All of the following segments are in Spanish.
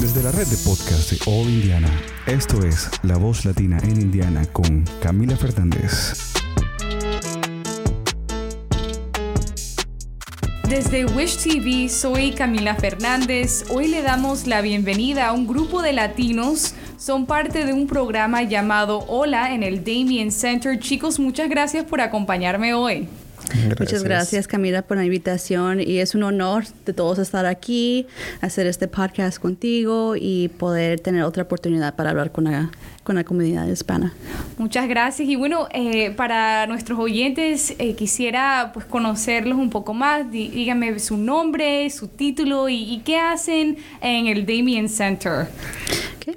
Desde la red de podcast de All Indiana, esto es La Voz Latina en Indiana con Camila Fernández. Desde Wish TV soy Camila Fernández. Hoy le damos la bienvenida a un grupo de latinos. Son parte de un programa llamado Hola en el Damien Center. Chicos, muchas gracias por acompañarme hoy. Muchas gracias. Camila por la invitación. Y es un honor de todos estar aquí, hacer este podcast contigo y poder tener otra oportunidad para hablar con la, con la comunidad hispana. Muchas gracias. Y bueno, eh, para nuestros oyentes eh, quisiera pues conocerlos un poco más, díganme su nombre, su título y, qué hacen en el Damien Center.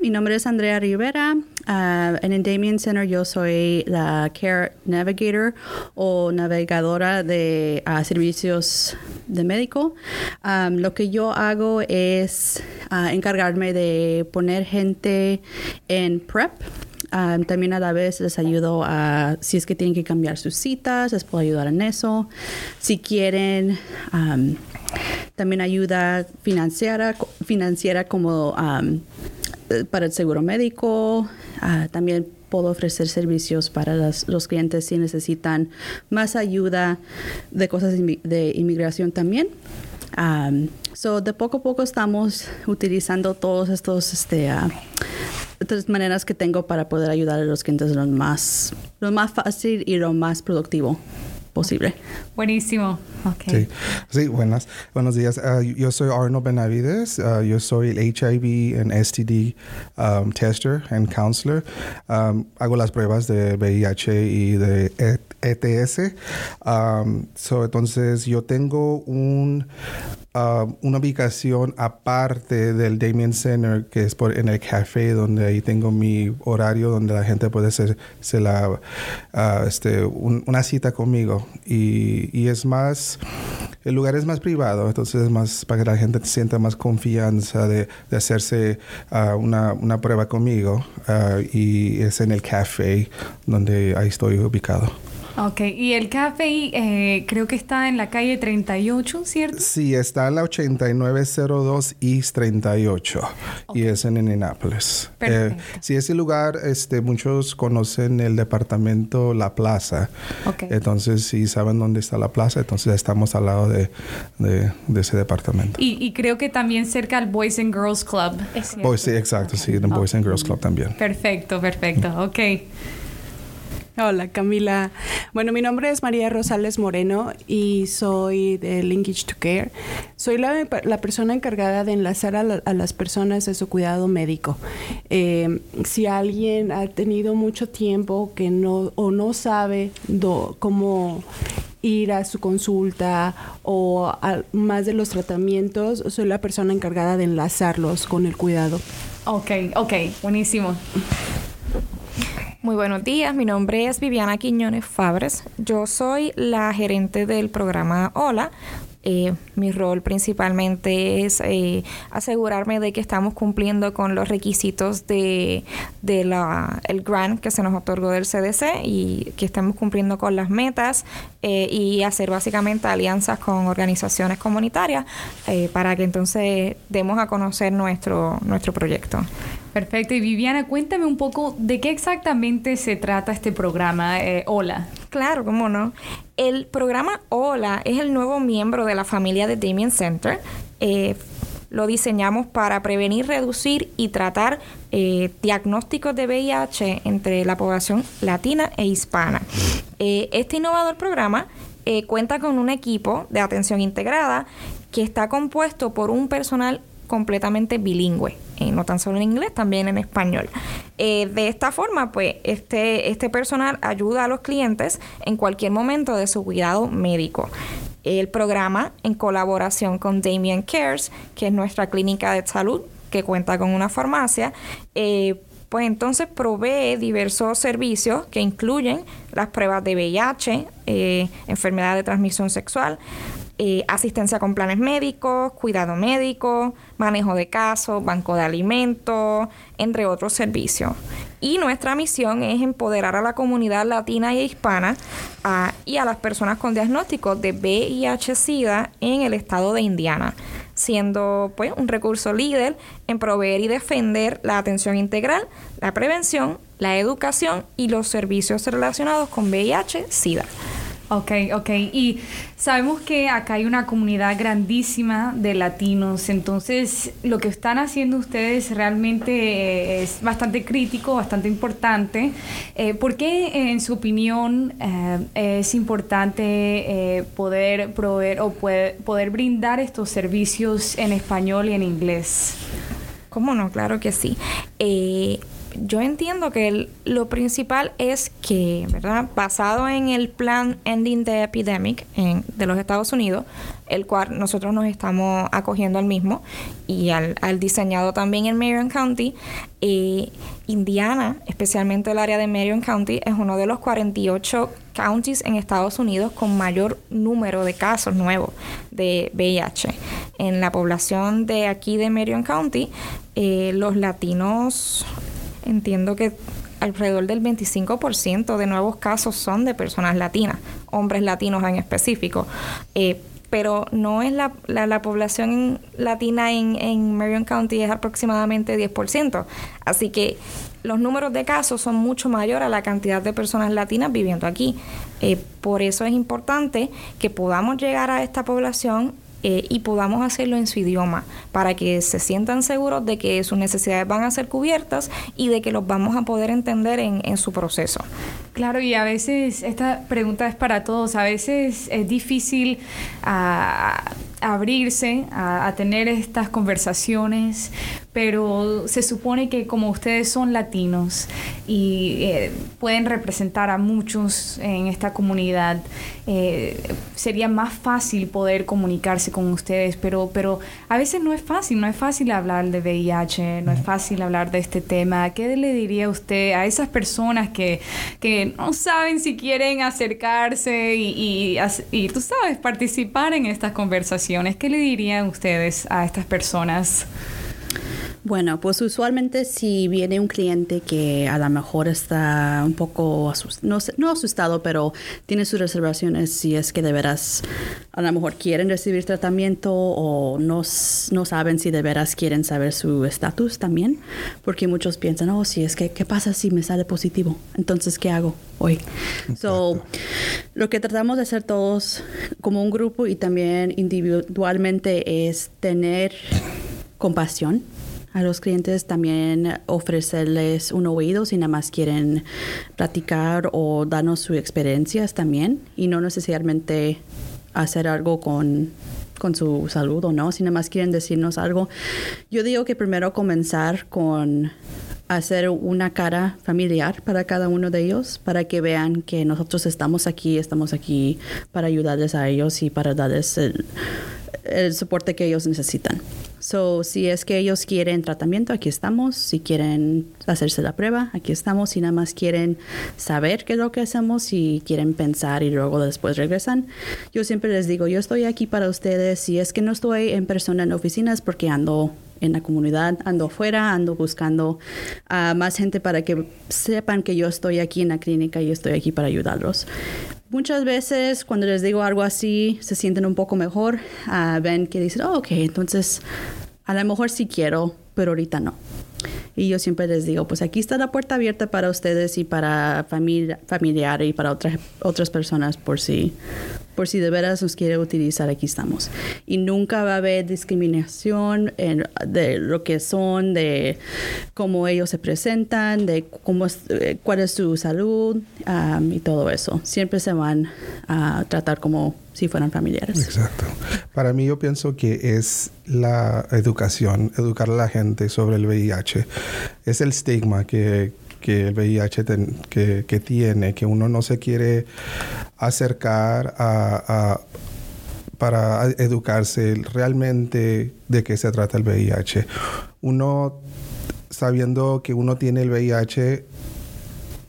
mi nombre es Andrea Rivera, Uh, en el Damien Center yo soy la Care Navigator o navegadora de uh, servicios de médico. Lo que yo hago es uh, encargarme de poner gente en PrEP. Um, también a la vez les ayudo a, si es que tienen que cambiar sus citas, les puedo ayudar en eso. Si quieren, también ayuda financiera, financiera como eh, para el seguro médico. Ah, también puedo ofrecer servicios para los clientes si necesitan más ayuda de cosas de inmigración también. so de poco a poco estamos utilizando todos estos este, uh, maneras que tengo para poder ayudar a los clientes lo más, lo más fácil y lo más productivo posible. Buenísimo. Okay. Sí. buenas. Buenos días. Ah, yo soy Arnold Benavides. Ah, yo soy el HIV and STD um, tester and counselor. Um, hago las pruebas de VIH y de ETS. Um, so, entonces, yo tengo un Um, una ubicación aparte del Damien Center, que es por, en el café, donde ahí tengo mi horario, donde la gente puede hacer la, uh, este, una cita conmigo. Y, y, es más, el lugar es más privado, entonces es más para que la gente sienta más confianza de, de hacerse uh, una, una, prueba conmigo. Uh, y es en el café, donde ahí estoy ubicado. Ok, y el café eh, creo que está en la calle 38, ¿cierto? Sí, está en la 8902 East 38 y es en Indianapolis. Eh, sí, ese lugar, este, muchos conocen el departamento La Plaza. Okay. Entonces, si saben dónde está la plaza, entonces estamos al lado de, de, ese departamento. Y, creo que también cerca al Boys and Girls Club. sí, exacto, sí, el Boys and Girls Club también. Perfecto, perfecto, ok. Hola Camila. Bueno, mi nombre es María Rosales Moreno y soy de Linkage to Care. Soy la, persona encargada de enlazar a, las personas de su cuidado médico. Eh, si alguien ha tenido mucho tiempo que no o no sabe cómo ir a su consulta o más de los tratamientos, soy la persona encargada de enlazarlos con el cuidado. Ok, ok, buenísimo. Muy buenos días, mi nombre es Viviana Quiñones Fabres. Yo soy la gerente del programa Hola, eh, mi rol principalmente es eh, asegurarme de que estamos cumpliendo con los requisitos de, la, el grant que se nos otorgó del CDC y que estemos cumpliendo con las metas eh, y hacer básicamente alianzas con organizaciones comunitarias para que entonces demos a conocer nuestro, nuestro proyecto. Perfecto. Y Viviana, cuéntame un poco de qué exactamente se trata este programa eh, Hola. Claro, cómo no. El programa Hola es el nuevo miembro de la familia de Damien Center. Eh, lo diseñamos para prevenir, reducir y tratar eh, diagnósticos de VIH entre la población latina e hispana. este innovador programa cuenta con un equipo de atención integrada que está compuesto por un personal completamente bilingüe, eh, no tan solo en inglés, también en español. Eh, de esta forma, pues, este, este personal ayuda a los clientes en cualquier momento de su cuidado médico. El programa, en colaboración con Damien Cares, que es nuestra clínica de salud que cuenta con una farmacia, eh, pues entonces provee diversos servicios que incluyen las pruebas de VIH, enfermedad de transmisión sexual, eh, asistencia con planes médicos, cuidado médico, manejo de casos, banco de alimentos, entre otros servicios. Y nuestra misión es empoderar a la comunidad latina y hispana y a las personas con diagnósticos de VIH-Sida en el estado de Indiana. siendo pues un recurso líder en proveer y defender la atención integral, la prevención, la educación y los servicios relacionados con VIH-Sida. Ok, ok. Y sabemos que acá hay una comunidad grandísima de latinos, entonces lo que están haciendo ustedes realmente eh, es bastante crítico, bastante importante. Eh, ¿Por qué, en su opinión, eh, es importante poder proveer o poder brindar estos servicios en español y en inglés? ¿Cómo no? Claro que sí yo entiendo que lo principal es que, ¿verdad? Basado en el plan Ending the Epidemic de los Estados Unidos, el cual nosotros nos estamos acogiendo al mismo y al, diseñado también en Marion County, eh, Indiana, especialmente el área de Marion County, es uno de los 48 counties en Estados Unidos con mayor número de casos nuevos de VIH. En la población de aquí de Marion County, eh, los latinos entiendo que alrededor del 25% de nuevos casos son de personas latinas, hombres latinos en específico. Eh, pero no es la, la, población latina en, en, Marion County es aproximadamente 10%. Así que los números de casos son mucho mayor a la cantidad de personas latinas viviendo aquí. Eh, por eso es importante que podamos llegar a esta población eh, y podamos hacerlo en su idioma para que se sientan seguros de que sus necesidades van a ser cubiertas y de que los vamos a poder entender en, en su proceso. Claro, y a veces esta pregunta es para todos, a veces es difícil ah, abrirse a, tener estas conversaciones, pero se supone que como ustedes son latinos y eh, pueden representar a muchos en esta comunidad, eh, sería más fácil poder comunicarse con ustedes, pero, pero a veces no es fácil, no es fácil hablar de VIH, no es fácil hablar de este tema. ¿Qué le diría usted a esas personas que, que no saben si quieren acercarse y, y tú sabes, participar en estas conversaciones? ¿Qué le dirían ustedes a estas personas? Bueno, pues usualmente si viene un cliente que a lo mejor está un poco asustado, no, asustado, pero tiene sus reservaciones si es que de veras a lo mejor quieren recibir tratamiento o no, no saben si de veras quieren saber su estatus también, porque muchos piensan, oh, si es que, ¿qué pasa si me sale positivo? Entonces, ¿qué hago hoy? So, lo que tratamos de hacer todos como un grupo y también individualmente es tener compasión a los clientes también ofrecerles un oído si nada más quieren platicar o darnos sus experiencias también y no necesariamente hacer algo con, con su salud o no, si nada más quieren decirnos algo. Yo digo que primero comenzar con hacer una cara familiar para cada uno de ellos, para que vean que nosotros estamos aquí, estamos aquí para ayudarles a ellos y para darles el, el soporte que ellos necesitan. So, si es que ellos quieren tratamiento, aquí estamos. Si quieren hacerse la prueba, aquí estamos. Si nada más quieren saber qué es lo que hacemos, si quieren pensar y luego después regresan, yo siempre les digo, yo estoy aquí para ustedes. Si es que no estoy en persona en oficinas porque ando en la comunidad, ando afuera, ando buscando a más gente para que sepan que yo estoy aquí en la clínica y estoy aquí para ayudarlos. Muchas veces cuando les digo algo así, se sienten un poco mejor, ah, ven que dicen, oh, ok, entonces a lo mejor sí quiero, pero ahorita no. Y yo siempre les digo, pues aquí está la puerta abierta para ustedes y para familia, familiar y para otras, otras personas por si por si de veras nos quiere utilizar, aquí estamos. Y nunca va a haber discriminación en, de lo que son, de cómo ellos se presentan, de cómo eh, cuál es su salud y todo eso. Siempre se van a tratar como si fueran familiares. Exacto. Para mí yo pienso que es la educación, educar a la gente sobre el VIH. Es el estigma que, que el VIH que, que, tiene, que uno no se quiere acercar a, para educarse realmente de qué se trata el VIH. Uno, sabiendo que uno tiene el VIH,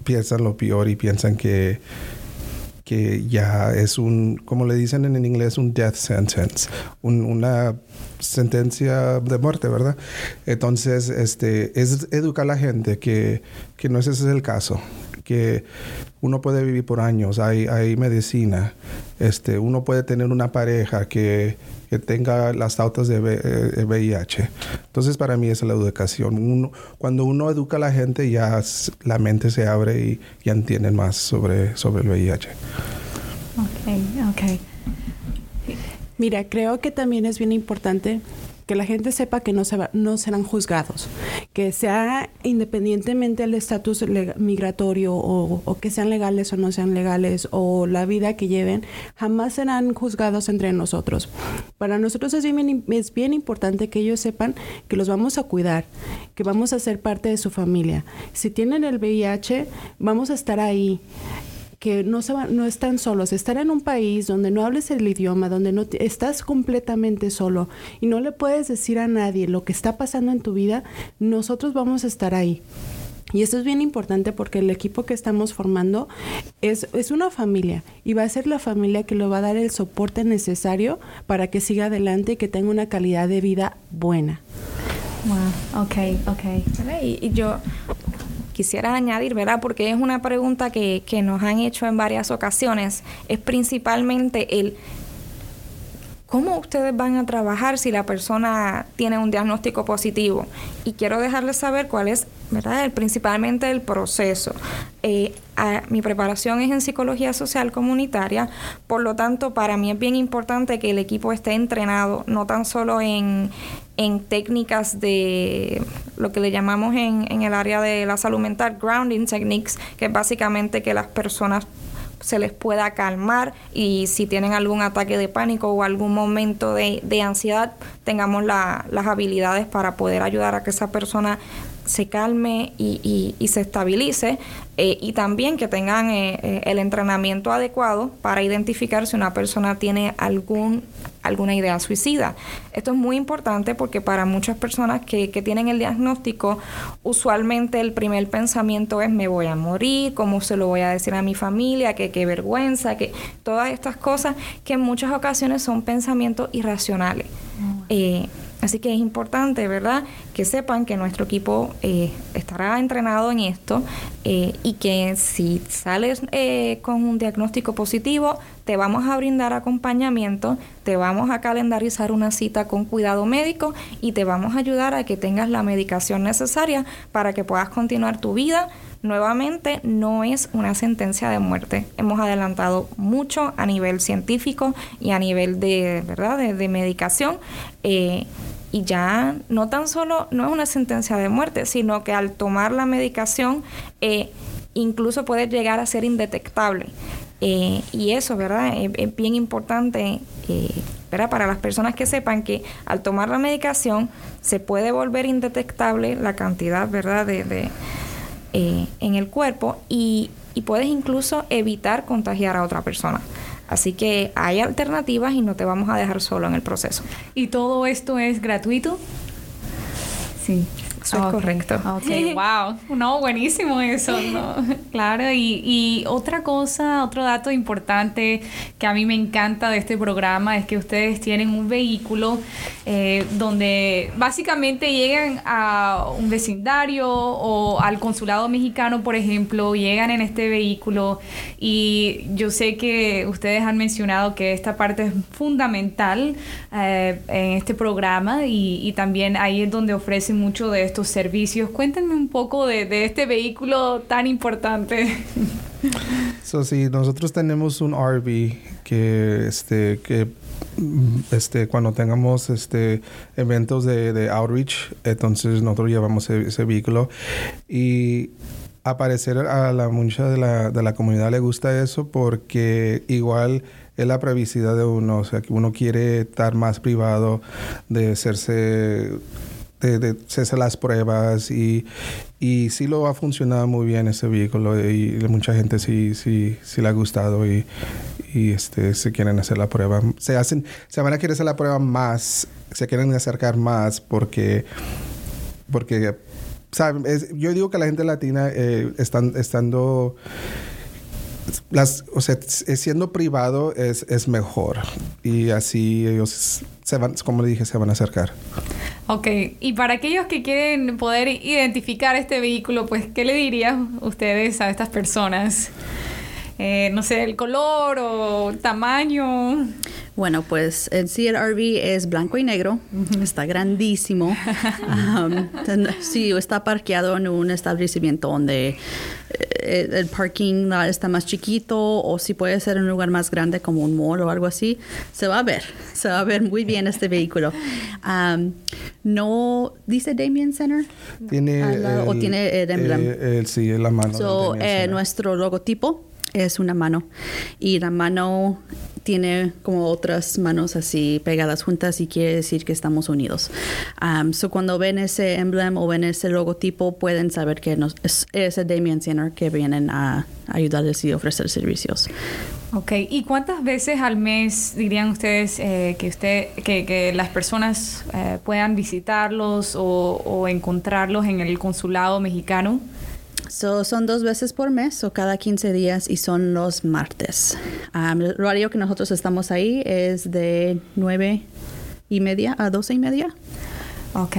piensan lo peor y piensan que, que ya es un, como le dicen en inglés, un death sentence, una sentencia de muerte, ¿verdad? Entonces, este, es educar a la gente que, que no ese es el caso que uno puede vivir por años, hay, hay medicina, este, uno puede tener una pareja que, que tenga las pautas de VIH. Entonces, para mí es la educación. Uno, cuando uno educa a la gente, ya la mente se abre y ya entienden más sobre, sobre el VIH. Ok, ok. Mira, creo que también es bien importante que la gente sepa que no, se no serán juzgados, que sea independientemente del estatus migratorio o, que sean legales o no sean legales o la vida que lleven, jamás serán juzgados entre nosotros. Para nosotros es bien, es bien importante que ellos sepan que los vamos a cuidar, que vamos a ser parte de su familia. Si tienen el VIH, vamos a estar ahí que no, se no están solos. Estar en un país donde no hables el idioma, donde no estás completamente solo y no le puedes decir a nadie lo que está pasando en tu vida, nosotros vamos a estar ahí. Y esto es bien importante porque el equipo que estamos formando es, es, una familia y va a ser la familia que le va a dar el soporte necesario para que siga adelante y que tenga una calidad de vida buena. Wow, ok, ok. y yo quisiera añadir, ¿verdad? Porque es una pregunta que, que nos han hecho en varias ocasiones, es principalmente el ¿Cómo ustedes van a trabajar si la persona tiene un diagnóstico positivo? Y quiero dejarles saber cuál es, ¿verdad? El, principalmente el proceso. Eh, mi preparación es en psicología social comunitaria, por lo tanto, para mí es bien importante que el equipo esté entrenado, no tan solo en, en técnicas de lo que le llamamos en, en el área de la salud mental, grounding techniques, que es básicamente que las personas se les pueda calmar y si tienen algún ataque de pánico o algún momento de, ansiedad, tengamos las habilidades para poder ayudar a que esa persona se calme y, y, se estabilice eh, y también que tengan eh, eh, el entrenamiento adecuado para identificar si una persona tiene algún alguna idea suicida. Esto es muy importante porque para muchas personas que, que, tienen el diagnóstico, usualmente el primer pensamiento es me voy a morir, cómo se lo voy a decir a mi familia, que qué vergüenza, que todas estas cosas que en muchas ocasiones son pensamientos irracionales. Mm. Así que es importante, ¿verdad?, que sepan que nuestro equipo eh, estará entrenado en esto eh, y que si sales eh, con un diagnóstico positivo, te vamos a brindar acompañamiento, te vamos a calendarizar una cita con cuidado médico y te vamos a ayudar a que tengas la medicación necesaria para que puedas continuar tu vida nuevamente no es una sentencia de muerte. Hemos adelantado mucho a nivel científico y a nivel de, ¿verdad? de, medicación y ya no tan solo no es una sentencia de muerte, sino que al tomar la medicación eh, incluso puede llegar a ser indetectable. Eh, y eso, ¿verdad? Es, bien importante, eh, ¿verdad? Para las personas que sepan que al tomar la medicación se puede volver indetectable la cantidad, ¿verdad? De, de en el cuerpo y, y puedes incluso evitar contagiar a otra persona. Así que hay alternativas y no te vamos a dejar solo en el proceso. ¿Y todo esto es gratuito? Sí. Eso es correcto. Ok, wow. No, buenísimo eso, ¿no? Claro, y, y, otra cosa, otro dato importante que a mí me encanta de este programa es que ustedes tienen un vehículo eh, donde básicamente llegan a un vecindario o al consulado mexicano, por ejemplo, llegan en este vehículo y yo sé que ustedes han mencionado que esta parte es fundamental eh, en este programa y, y también ahí es donde ofrecen mucho de servicios. Cuéntenme un poco de, este vehículo tan importante. So, sí, nosotros tenemos un RV que, este, que mm, este, cuando tengamos este, eventos de, outreach, entonces nosotros llevamos ese, vehículo y aparecer a la mucha de la, de la comunidad le gusta eso porque igual es la privacidad de uno, o sea, que uno quiere estar más privado de hacerse de, de las pruebas y, y sí lo ha funcionado muy bien ese vehículo y mucha gente sí, sí, sí le ha gustado y, y este, se quieren hacer la prueba. Se hacen, se van a querer hacer la prueba más, se quieren acercar más porque, porque, ¿saben? yo digo que la gente latina eh, están, estando las, o sea, siendo privado es, es mejor y así ellos se van, como le dije, se van a acercar. Ok, y para aquellos que quieren poder identificar este vehículo, pues, ¿qué le dirían ustedes a estas personas? Eh, no sé, el color o tamaño. Bueno, pues en sí el RV es blanco y negro, está grandísimo. um, sí, está parqueado en un establecimiento donde eh, el parking está más chiquito o si puede ser en un lugar más grande como un mall o algo así, se va a ver, se va a ver muy bien este vehículo. Um, no dice Damien Center tiene o tiene el emblema. Eh, sí, la mano. So, eh, nuestro logotipo es una mano y la mano tiene como otras manos así pegadas juntas y quiere decir que estamos unidos. Um, so cuando ven ese emblema o ven ese logotipo pueden saber que es, el Damien Center que vienen a ayudarles y ofrecer servicios. Ok, ¿y cuántas veces al mes dirían ustedes eh, que, usted, que, las personas eh, puedan visitarlos o encontrarlos en el consulado mexicano? Son dos veces por mes o cada 15 días y son los martes. el horario que nosotros estamos ahí es de 9 y media a 12 y media. Ok.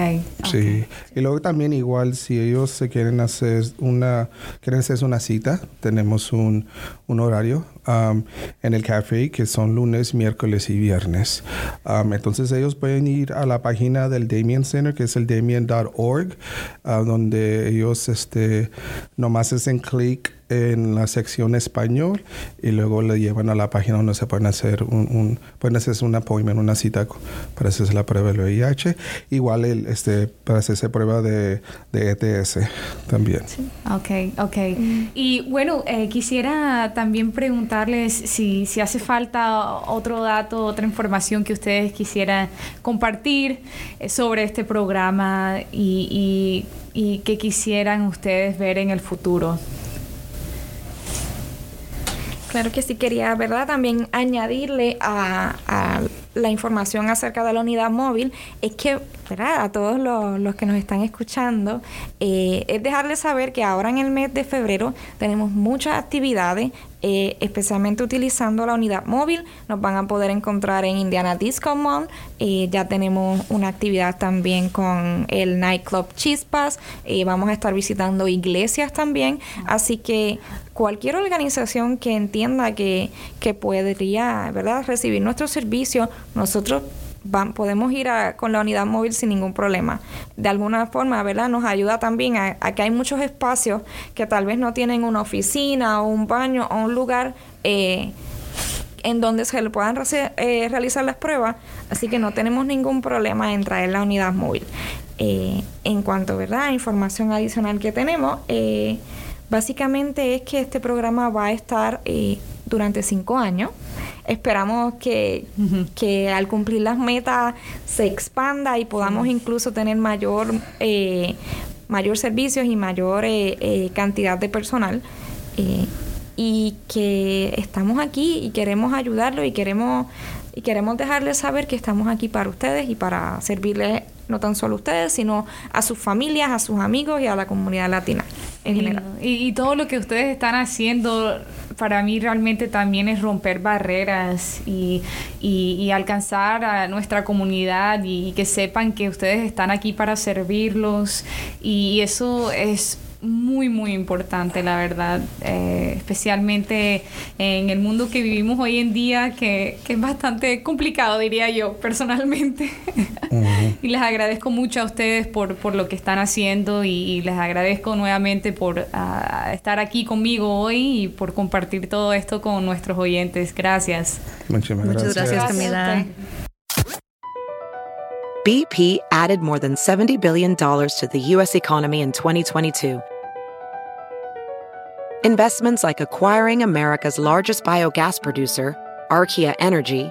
Sí. Y luego también igual si ellos se quieren hacer una quieren hacer una cita, tenemos un, un horario um, en el café que son lunes, miércoles y viernes. Um, entonces ellos pueden ir a la página del Damien Center que es el damien.org uh, donde ellos este nomás hacen clic en la sección español y luego le llevan a la página donde se pueden hacer un, un pueden hacerse un appointment, una cita para hacerse la prueba del VIH. Igual el, este, para hacerse prueba de, de ETS también. Ok, ok. Y bueno, eh, quisiera también preguntarles si, si hace falta otro dato, otra información que ustedes quisieran compartir eh, sobre este programa y, y, y que quisieran ustedes ver en el futuro. Claro que sí, quería, ¿verdad? También añadirle a, la información acerca de la unidad móvil, es que, ¿verdad? A todos los, que nos están escuchando, eh, es dejarles saber que ahora en el mes de febrero tenemos muchas actividades eh, especialmente utilizando la unidad móvil. Nos van a poder encontrar en Indiana Disco Mall. Eh, ya tenemos una actividad también con el nightclub Chispas. Eh, vamos a estar visitando iglesias también. Así que cualquier organización que entienda que, que podría ¿verdad? recibir nuestro servicio, nosotros podemos ir con la unidad móvil sin ningún problema. De alguna forma, ¿verdad? Nos ayuda también a, que hay muchos espacios que tal vez no tienen una oficina o un baño o un lugar eh, en donde se le puedan eh, realizar las pruebas, así que no tenemos ningún problema en traer la unidad móvil. Eh, en cuanto ¿verdad? a información adicional que tenemos, básicamente es que este programa va a estar durante cinco años. Esperamos que, al cumplir las metas se expanda y podamos incluso tener mayor, eh, mayor servicios y mayor eh, eh, cantidad de personal. y que estamos aquí y queremos ayudarlo y queremos y queremos dejarles saber que estamos aquí para ustedes y para servirles no tan solo a ustedes, sino a sus familias, a sus amigos y a la comunidad latina en general. Y, todo lo que ustedes están haciendo para mí realmente también es romper barreras y, y, alcanzar a nuestra comunidad y, que sepan que ustedes están aquí para servirlos y eso es muy, muy importante, la verdad, eh, especialmente en el mundo que vivimos hoy en día, que, es bastante complicado, diría yo, personalmente. Y les agradezco mucho a ustedes por, por lo que están haciendo y, les agradezco nuevamente por ah, estar aquí conmigo hoy y por compartir todo esto con nuestros oyentes. Gracias. Muchas gracias. Muchas gracias, Camila. BP added more than $70 billion to the U.S. economy in 2022 Investments like acquiring America's largest biogas producer, Archaea Energy,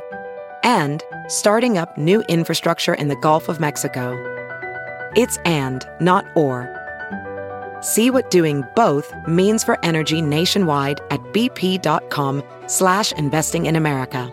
and starting up new infrastructure in the Gulf of Mexico. It's and, not or. See what doing both means for energy nationwide at bp.com slash investing in America.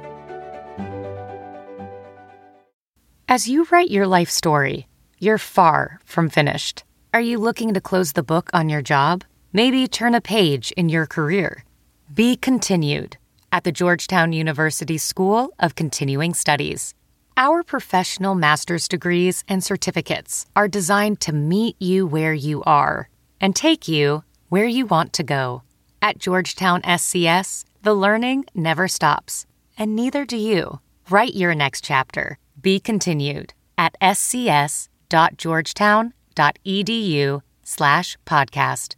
As you write your life story, you're far from finished. Are you looking to close the book on your job? Maybe turn a page in your career? Be continued at the Georgetown University School of Continuing Studies. Our professional master's degrees and certificates are designed to meet you where you are and take you where you want to go. At Georgetown SCS, the learning never stops, and neither do you. Write your next chapter. Be continued at scs.georgetown.edu slash podcast.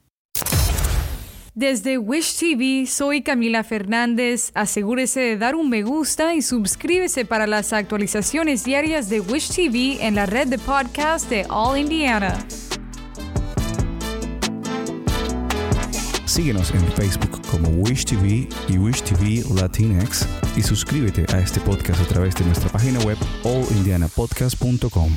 Desde Wish TV, soy Camila Fernández. Asegúrese de dar un me gusta y suscríbese para las actualizaciones diarias de Wish TV en la red de podcast de All Indiana. Síguenos en Facebook como Wish TV y Wish TV Latinx y suscríbete a este podcast a través de nuestra página web allindianapodcast.com.